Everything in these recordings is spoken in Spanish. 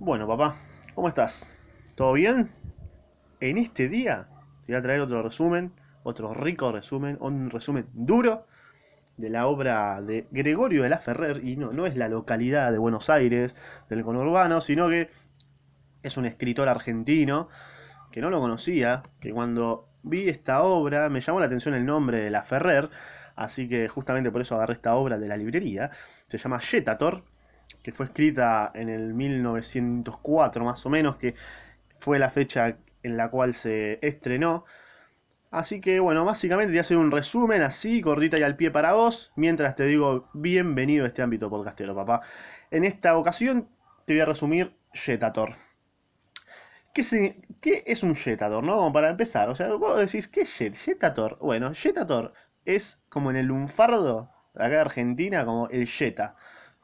Bueno, papá, ¿cómo estás? ¿Todo bien? En este día te voy a traer otro resumen, otro rico resumen, un resumen duro de la obra de Gregorio de la Ferrer, y no, no es la localidad de Buenos Aires, del conurbano, sino que es un escritor argentino que no lo conocía, que cuando vi esta obra me llamó la atención el nombre de la Ferrer, así que justamente por eso agarré esta obra de la librería, se llama Jetator, que fue escrita en el 1904 más o menos, que fue la fecha en la cual se estrenó. Así que bueno, básicamente te hacer un resumen así, cortita y al pie para vos, mientras te digo bienvenido a este ámbito podcastero, papá. En esta ocasión te voy a resumir Jetator. ¿Qué, se- qué es un Jetator, no? Como para empezar, o sea, vos decís, ¿qué es Jet? Jetator? Bueno, Jetator es como en el lunfardo, acá de Argentina, como el Jetta.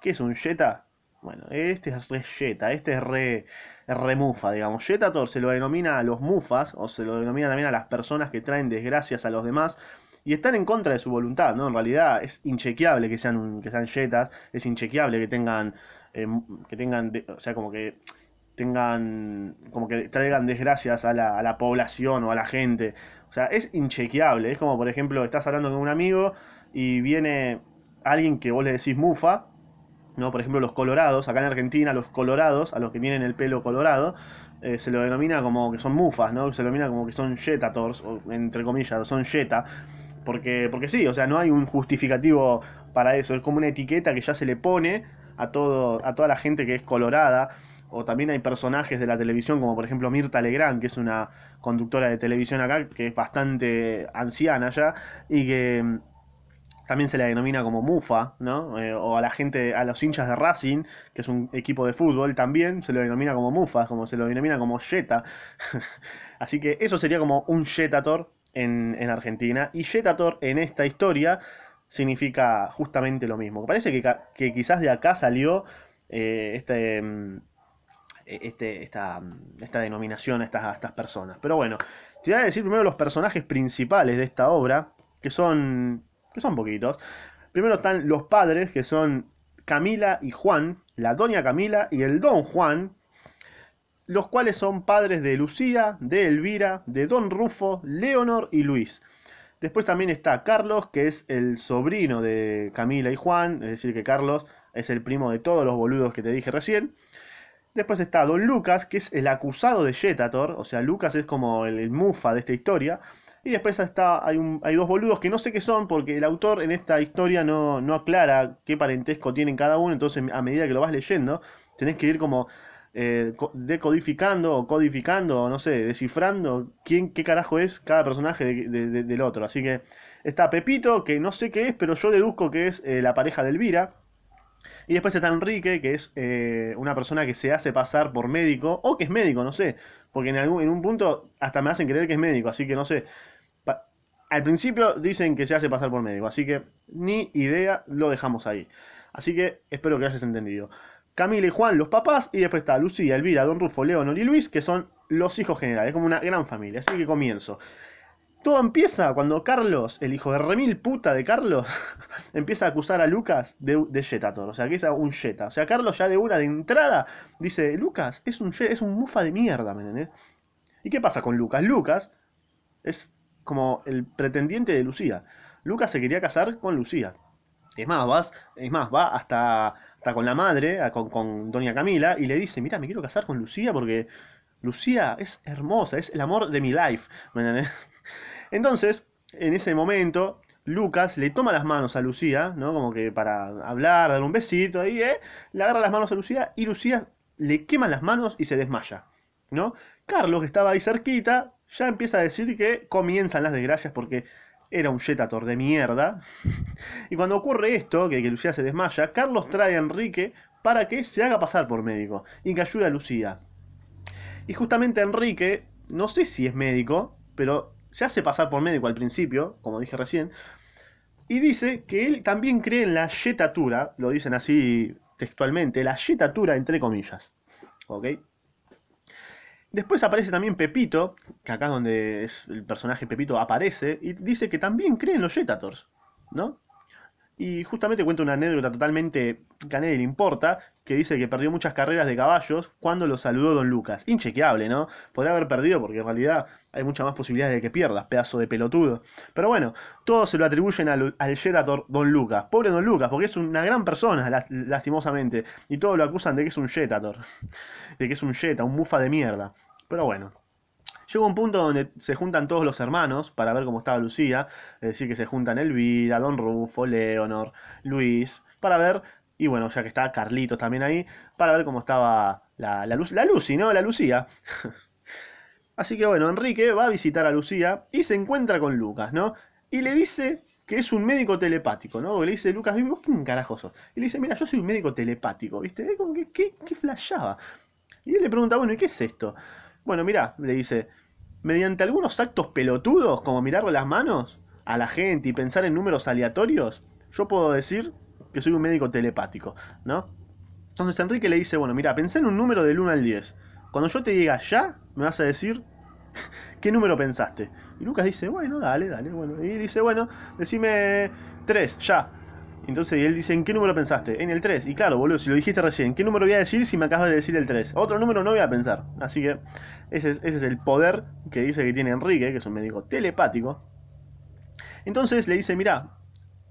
¿Qué es un Jetta? Bueno, este es re Jetta, este es re, re mufa, digamos. Jetator se lo denomina a los mufas, o se lo denomina también a las personas que traen desgracias a los demás, y están en contra de su voluntad, ¿no? En realidad es inchequeable que sean, que sean jetas, es inchequeable que tengan, eh, que tengan, o sea, como que tengan, como que traigan desgracias a la, a la población o a la gente. O sea, es inchequeable. Es como, por ejemplo, estás hablando con un amigo y viene alguien que vos le decís mufa, ¿no? Por ejemplo, los colorados, acá en Argentina, los colorados, a los que tienen el pelo colorado, eh, se lo denomina como que son mufas, ¿no? Se lo denomina como que son jetators, o, entre comillas, son jeta, porque, porque sí, o sea, no hay un justificativo para eso, es como una etiqueta que ya se le pone a, todo, a toda la gente que es colorada, o también hay personajes de la televisión, como por ejemplo Mirta Legrand, que es una conductora de televisión acá, que es bastante anciana ya, y que también se la denomina como Mufa, ¿no? Eh, o a la gente, a los hinchas de Racing, que es un equipo de fútbol, también se lo denomina como Mufa, como se lo denomina como Jetta. Así que eso sería como un Jetator en, en Argentina. Y Jetator en esta historia significa justamente lo mismo. Parece que, que quizás de acá salió eh, este, mm, este, esta, esta denominación a estas, a estas personas. Pero bueno, te voy a decir primero los personajes principales de esta obra, que son, que son poquitos. Primero están los padres, que son Camila y Juan, la doña Camila y el don Juan, los cuales son padres de Lucía, de Elvira, de don Rufo, Leonor y Luis. Después también está Carlos, que es el sobrino de Camila y Juan, es decir, que Carlos es el primo de todos los boludos que te dije recién. Después está Don Lucas, que es el acusado de Jetator, o sea, Lucas es como el, el mufa de esta historia. Y después está, hay, un, hay dos boludos que no sé qué son, porque el autor en esta historia no, no aclara qué parentesco tienen cada uno, entonces a medida que lo vas leyendo, tenés que ir como eh, decodificando o codificando, o no sé, descifrando quién, qué carajo es cada personaje de- de- de- del otro. Así que está Pepito, que no sé qué es, pero yo deduzco que es eh, la pareja de Elvira. Y después está Enrique, que es eh, una persona que se hace pasar por médico, o que es médico, no sé. Porque en, algún, en un punto hasta me hacen creer que es médico, así que no sé. Al principio dicen que se hace pasar por médico, así que ni idea, lo dejamos ahí. Así que espero que hayas entendido. Camila y Juan, los papás, y después está Lucía, Elvira, Don Rufo, Leonor y Luis, que son los hijos generales, como una gran familia. Así que comienzo. Todo empieza cuando Carlos, el hijo de remil puta de Carlos, empieza a acusar a Lucas de, de Jetator. O sea, que es un Jeta. O sea, Carlos ya de una de entrada dice, Lucas es un, es un mufa de mierda, ¿me? ¿Y qué pasa con Lucas? Lucas es como el pretendiente de Lucía. Lucas se quería casar con Lucía. Es más, vas, es más, va hasta, hasta con la madre, con, con doña Camila, y le dice, mira, me quiero casar con Lucía porque Lucía es hermosa, es el amor de mi life. Entonces, en ese momento, Lucas le toma las manos a Lucía, ¿no? Como que para hablar, dar un besito, ahí, ¿eh? Le agarra las manos a Lucía y Lucía le quema las manos y se desmaya, ¿no? Carlos, que estaba ahí cerquita, ya empieza a decir que comienzan las desgracias porque era un jetator de mierda. Y cuando ocurre esto, que, que Lucía se desmaya, Carlos trae a Enrique para que se haga pasar por médico y que ayude a Lucía. Y justamente Enrique, no sé si es médico, pero se hace pasar por médico al principio, como dije recién, y dice que él también cree en la yetatura, lo dicen así textualmente, la yetatura entre comillas. ¿Ok? Después aparece también Pepito, que acá es donde es el personaje Pepito aparece, y dice que también cree en los Yetators, ¿no? y justamente cuenta una anécdota totalmente que a nadie le importa, que dice que perdió muchas carreras de caballos cuando lo saludó Don Lucas. Inchequeable, ¿no? Podría haber perdido porque en realidad hay muchas más posibilidades de que pierdas, pedazo de pelotudo. Pero bueno, todos se lo atribuyen al, al Jetator Don Lucas. Pobre Don Lucas, porque es una gran persona, lastimosamente. Y todos lo acusan de que es un Jetator. De que es un Jeta, un mufa de mierda. Pero bueno. Llega un punto donde se juntan todos los hermanos para ver cómo estaba Lucía, es decir, que se juntan Elvira, Don Rufo, Leonor, Luis, para ver, y bueno, ya que está Carlitos también ahí, para ver cómo estaba la, la, la Lucy, ¿no? La Lucía. Así que bueno, Enrique va a visitar a Lucía y se encuentra con Lucas, ¿no? Y le dice que es un médico telepático, ¿no? le dice Lucas, ¿vos quién carajo sos? Y le dice, mira, yo soy un médico telepático, ¿viste? ¿Qué, qué, qué flashaba? Y él le pregunta, bueno, ¿y qué es esto? Bueno, mira, le dice, mediante algunos actos pelotudos, como mirarle las manos a la gente y pensar en números aleatorios, yo puedo decir que soy un médico telepático, ¿no? Entonces Enrique le dice, bueno, mira, pensé en un número del 1 al 10. Cuando yo te diga ya, me vas a decir qué número pensaste. Y Lucas dice, bueno, dale, dale, bueno. Y dice, bueno, decime 3, ya. Entonces él dice, ¿en qué número pensaste? En el 3. Y claro, boludo, si lo dijiste recién, ¿qué número voy a decir si me acabas de decir el 3? Otro número no voy a pensar. Así que ese es, el poder que dice que tiene Enrique, que es un médico telepático. Entonces le dice, mira,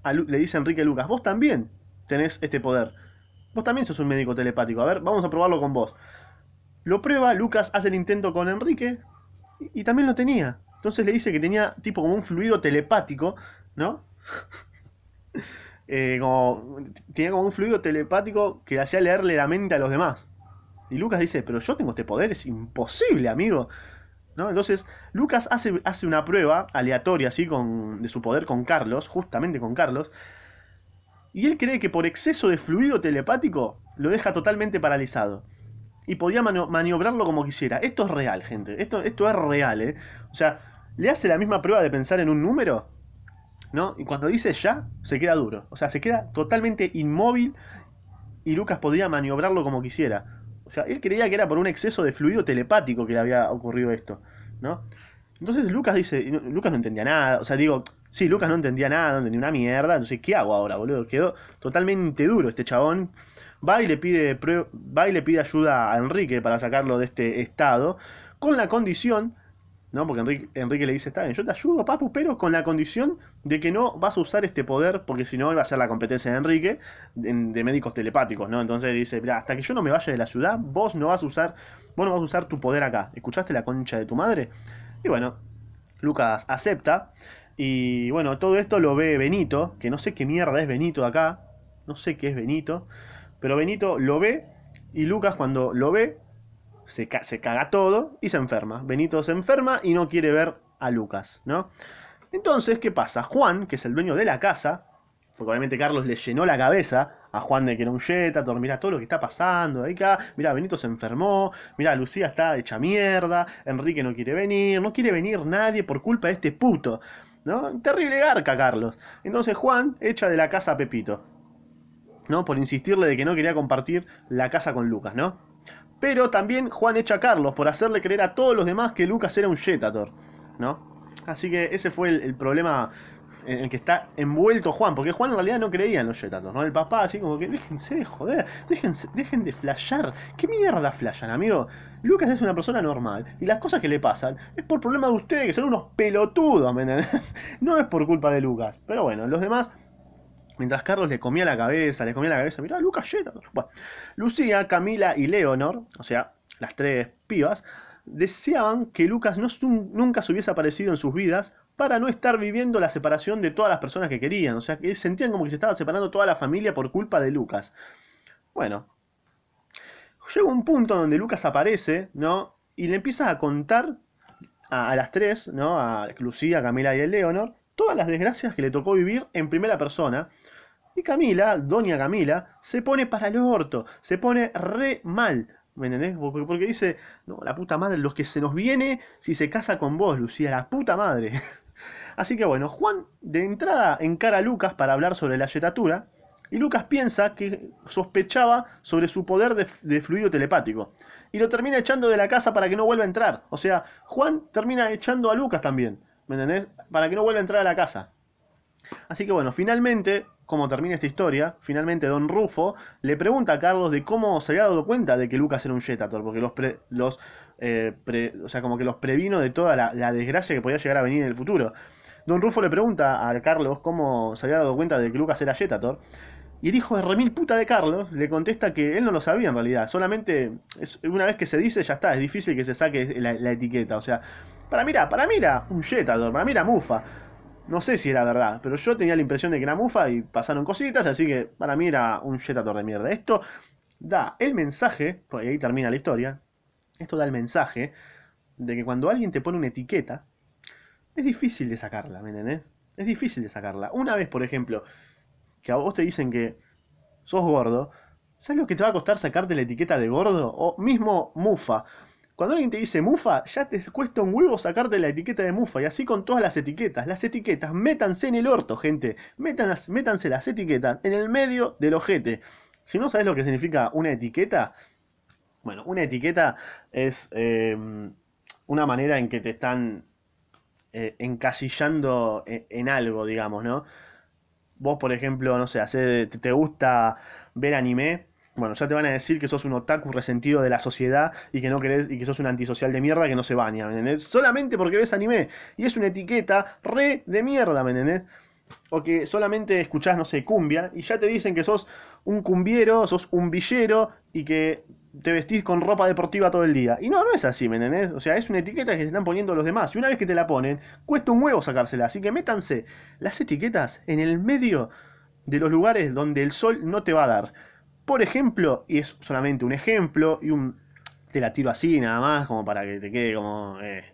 le dice Enrique a Lucas, vos también tenés este poder. Vos también sos un médico telepático. A ver, vamos a probarlo con vos. Lo prueba, Lucas hace el intento con Enrique y, y también lo tenía. Entonces le dice que tenía tipo como un fluido telepático, ¿no? eh, como, tenía como un fluido telepático que hacía leerle la mente a los demás. Y Lucas dice, pero yo tengo este poder, es imposible, amigo. ¿No? Entonces, Lucas hace, hace una prueba aleatoria así con, de su poder con Carlos, justamente con Carlos, y él cree que por exceso de fluido telepático lo deja totalmente paralizado. Y podía maniobrarlo como quisiera. Esto es real, gente. Esto, esto es real, ¿eh? O sea, le hace la misma prueba de pensar en un número ¿no? Y cuando dice ya, se queda duro. O sea, se queda totalmente inmóvil y Lucas podía maniobrarlo como quisiera. O sea, él creía que era por un exceso de fluido telepático que le había ocurrido esto, ¿no? Entonces Lucas dice, Lucas no entendía nada, o sea, digo, sí, Lucas no entendía nada, no entendía una mierda, entonces, ¿qué hago ahora, boludo? Quedó totalmente duro este chabón. Va y le pide, va y le pide ayuda a Enrique para sacarlo de este estado, con la condición ¿no? Porque Enrique, le dice, está bien, yo te ayudo, papu, pero con la condición de que no vas a usar este poder, porque si no iba a ser la competencia de Enrique, de, médicos telepáticos, ¿no? Entonces dice, hasta que yo no me vaya de la ciudad, vos no vas a usar, vos no vas a usar tu poder acá. ¿Escuchaste la concha de tu madre? Y bueno, Lucas acepta, y bueno, todo esto lo ve Benito, que no sé qué mierda es Benito acá, no sé qué es Benito, pero Benito lo ve, y Lucas cuando lo ve, se, caga todo y se enferma. Benito se enferma y no quiere ver a Lucas, ¿no? Entonces, ¿qué pasa? Juan, que es el dueño de la casa, porque obviamente Carlos le llenó la cabeza a Juan de que era un Jetator, mira todo lo que está pasando, ahí acá, mira, Benito se enfermó, mira, Lucía está hecha mierda, Enrique no quiere venir, no quiere venir nadie por culpa de este puto, ¿no? Terrible garca, Carlos. Entonces Juan echa de la casa a Pepito, ¿no? Por insistirle de que no quería compartir la casa con Lucas, ¿no? Pero también Juan echa a Carlos por hacerle creer a todos los demás que Lucas era un Jetator, ¿no? Así que ese fue el, problema en el que está envuelto Juan, porque Juan en realidad no creía en los Jetator, ¿no? El papá así como que, déjense de joder, déjense, dejen de flashear. ¿Qué mierda flashan, amigo? Lucas es una persona normal y las cosas que le pasan es por problema de ustedes, que son unos pelotudos, ¿me No es por culpa de Lucas. Pero bueno, los demás Mientras Carlos le comía la cabeza, le comía la cabeza, mirá, Lucas Jetta. Bueno, Lucía, Camila y Leonor, o sea, las tres pibas, deseaban que Lucas no, nunca se hubiese aparecido en sus vidas para no estar viviendo la separación de todas las personas que querían. O sea, que sentían como que se estaba separando toda la familia por culpa de Lucas. Bueno, llega un punto donde Lucas aparece, ¿no? Y le empieza a contar a, las tres, ¿no? A Lucía, Camila y a Leonor, todas las desgracias que le tocó vivir en primera persona y Camila, doña Camila, se pone para el orto, se pone re mal. ¿Me entendés? Porque, dice, no, la puta madre, los que se nos viene si se casa con vos, Lucía, la puta madre. Así que bueno, Juan de entrada encara a Lucas para hablar sobre la yetatura, y Lucas piensa que sospechaba sobre su poder de, de, fluido telepático. Y lo termina echando de la casa para que no vuelva a entrar. O sea, Juan termina echando a Lucas también. ¿Me entendés? Para que no vuelva a entrar a la casa. Así que bueno, finalmente cómo termina esta historia, finalmente Don Rufo le pregunta a Carlos de cómo se había dado cuenta de que Lucas era un Jetator, porque los, los eh, o sea, como que los previno de toda la, desgracia que podía llegar a venir en el futuro. Don Rufo le pregunta a Carlos cómo se había dado cuenta de que Lucas era Jetator, y el hijo de remil puta de Carlos le contesta que él no lo sabía en realidad. Solamente es, una vez que se dice ya está. Es difícil que se saque la, etiqueta. O sea, para mira, para mí era un Jetador, para mí era Mufa. No sé si era verdad, pero yo tenía la impresión de que era Mufa y pasaron cositas, así que para mí era un Jetador de mierda. Esto da el mensaje, pues ahí termina la historia. Esto da el mensaje de que cuando alguien te pone una etiqueta, es difícil de sacarla, ¿me entendés? Es difícil de sacarla. Una vez, por ejemplo, que a vos te dicen que sos gordo, ¿sabes lo que te va a costar sacarte la etiqueta de gordo? O mismo mufa. Cuando alguien te dice mufa, ya te cuesta un huevo sacarte la etiqueta de mufa. Y así con todas las etiquetas. Las etiquetas, métanse en el orto, gente. métanse las etiquetas en el medio del ojete. Si no sabes lo que significa una etiqueta, bueno, una etiqueta es eh, una manera en que te están eh, encasillando en, en algo, digamos, ¿no? vos, por ejemplo, no sé, te, gusta ver anime, bueno, ya te van a decir que sos un otaku resentido de la sociedad y que no querés y que sos un antisocial de mierda que no se baña, ¿me? Solamente porque ves anime. Y es una etiqueta re de mierda, ¿me? O que solamente escuchás, no sé, cumbia y ya te dicen que sos un cumbiero, sos un villero y que te vestís con ropa deportiva todo el día. Y no, no es así, ¿me? O sea, es una etiqueta que se están poniendo los demás. Y una vez que te la ponen, cuesta un huevo sacársela. Así que métanse las etiquetas en el medio de los lugares donde el sol no te va a dar. Por ejemplo, y es solamente un ejemplo, y un. Te la tiro así nada más, como para que te quede como. Eh,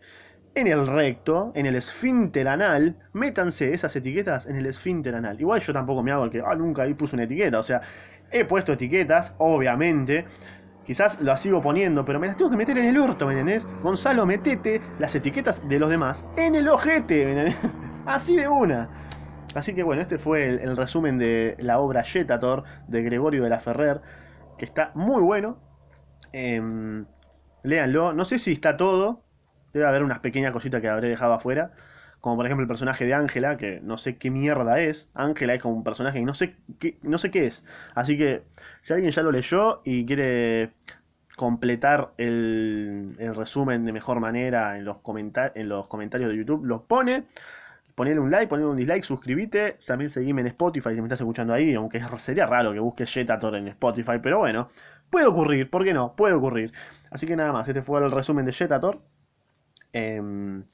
en el recto, en el esfínter anal, métanse esas etiquetas en el esfínter anal. Igual yo tampoco me hago el que, ah, nunca ahí puse una etiqueta. O sea, he puesto etiquetas, obviamente. Quizás las sigo poniendo, pero me las tengo que meter en el orto, ¿me entendés? Gonzalo, metete las etiquetas de los demás en el ojete, ¿me entendés? Así de una. Así que bueno, este fue el, resumen de la obra Jetator de Gregorio de la Ferrer, que está muy bueno. Eh, léanlo. No sé si está todo, Debe haber unas pequeñas cositas que habré dejado afuera. Como por ejemplo el personaje de Ángela, que no sé qué mierda es. Ángela es como un personaje y no sé qué, no sé qué es. Así que si alguien ya lo leyó y quiere completar el, resumen de mejor manera en los, en los comentarios de YouTube, lo pone. Ponele un like, ponele un dislike, suscríbete. También seguime en Spotify si me estás escuchando ahí, aunque sería raro que busques Jetator en Spotify, pero bueno, puede ocurrir, ¿por qué no? Puede ocurrir. Así que nada más, este fue el resumen de Jetator. Em,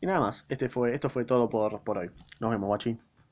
y nada más, este fue, esto fue todo por, por hoy. Nos vemos, guachi.